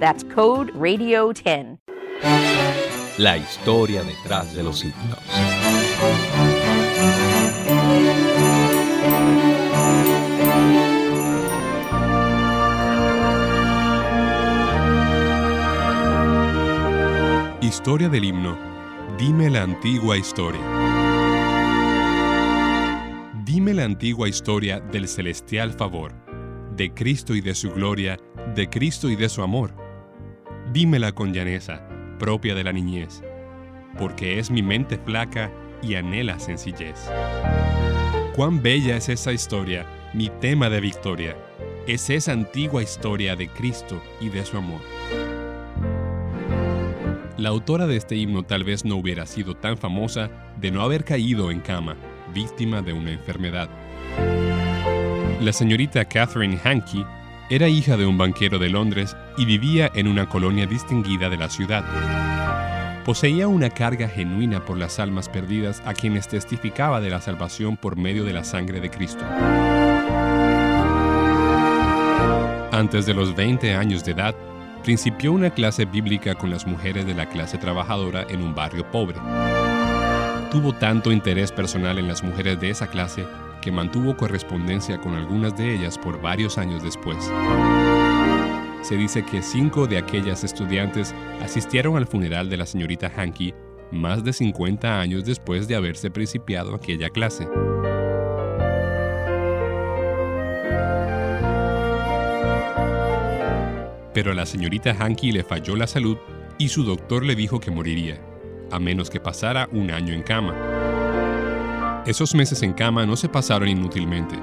That's code RADIO10. La historia detrás de los himnos. Historia del himno. Dime la antigua historia. Dime la antigua historia del celestial favor, de Cristo y de su gloria, de Cristo y de su amor. Dímela con llaneza, propia de la niñez, porque es mi mente flaca y anhela sencillez. Cuán bella es esa historia, mi tema de victoria, es esa antigua historia de Cristo y de su amor. La autora de este himno tal vez no hubiera sido tan famosa de no haber caído en cama, víctima de una enfermedad. La señorita Catherine Hankey era hija de un banquero de Londres y vivía en una colonia distinguida de la ciudad. Poseía una carga genuina por las almas perdidas a quienes testificaba de la salvación por medio de la sangre de Cristo. Antes de los 20 años de edad, principió una clase bíblica con las mujeres de la clase trabajadora en un barrio pobre. Tuvo tanto interés personal en las mujeres de esa clase que mantuvo correspondencia con algunas de ellas por varios años después. Se dice que cinco de aquellas estudiantes asistieron al funeral de la señorita Hankey más de 50 años después de haberse principiado aquella clase. Pero a la señorita Hankey le falló la salud y su doctor le dijo que moriría, a menos que pasara un año en cama. Esos meses en cama no se pasaron inútilmente,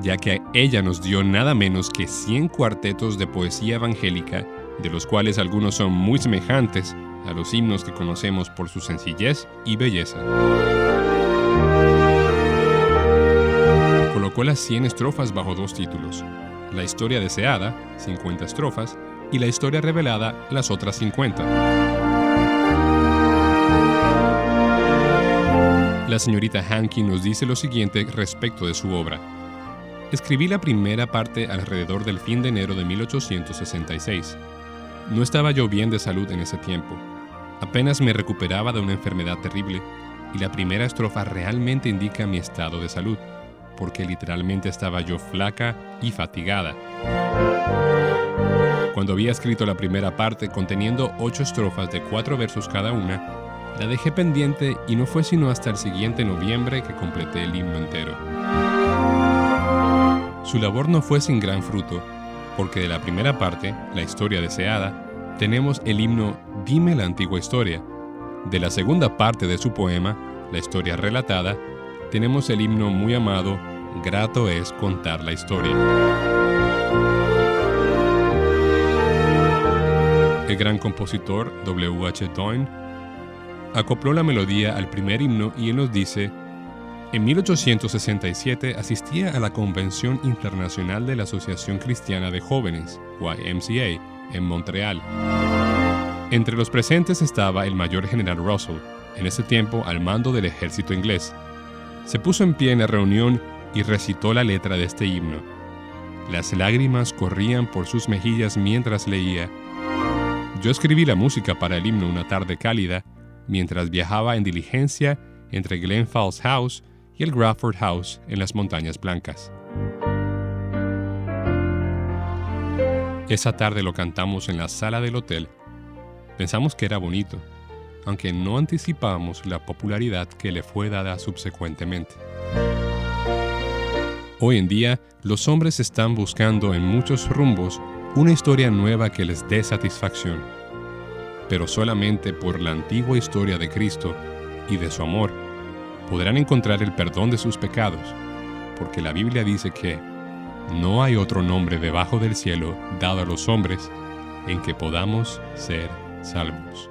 ya que ella nos dio nada menos que 100 cuartetos de poesía evangélica, de los cuales algunos son muy semejantes a los himnos que conocemos por su sencillez y belleza. Colocó las 100 estrofas bajo dos títulos, la historia deseada, 50 estrofas, y la historia revelada, las otras 50. La señorita Hankey nos dice lo siguiente respecto de su obra. Escribí la primera parte alrededor del fin de enero de 1866. No estaba yo bien de salud en ese tiempo. Apenas me recuperaba de una enfermedad terrible y la primera estrofa realmente indica mi estado de salud, porque literalmente estaba yo flaca y fatigada. Cuando había escrito la primera parte conteniendo ocho estrofas de cuatro versos cada una, la dejé pendiente y no fue sino hasta el siguiente noviembre que completé el himno entero. Su labor no fue sin gran fruto, porque de la primera parte, la historia deseada, tenemos el himno Dime la antigua historia. De la segunda parte de su poema, la historia relatada, tenemos el himno muy amado Grato es contar la historia. El gran compositor W. H. Doyne acopló la melodía al primer himno y él nos dice, en 1867 asistía a la Convención Internacional de la Asociación Cristiana de Jóvenes, YMCA, en Montreal. Entre los presentes estaba el mayor general Russell, en ese tiempo al mando del ejército inglés. Se puso en pie en la reunión y recitó la letra de este himno. Las lágrimas corrían por sus mejillas mientras leía. Yo escribí la música para el himno una tarde cálida mientras viajaba en diligencia entre Glen Falls House y el Grafford House en las Montañas Blancas. Esa tarde lo cantamos en la sala del hotel Pensamos que era bonito, aunque no anticipamos la popularidad que le fue dada subsecuentemente. Hoy en día, los hombres están buscando en muchos rumbos una historia nueva que les dé satisfacción, pero solamente por la antigua historia de Cristo y de su amor podrán encontrar el perdón de sus pecados, porque la Biblia dice que no hay otro nombre debajo del cielo dado a los hombres en que podamos ser salvos.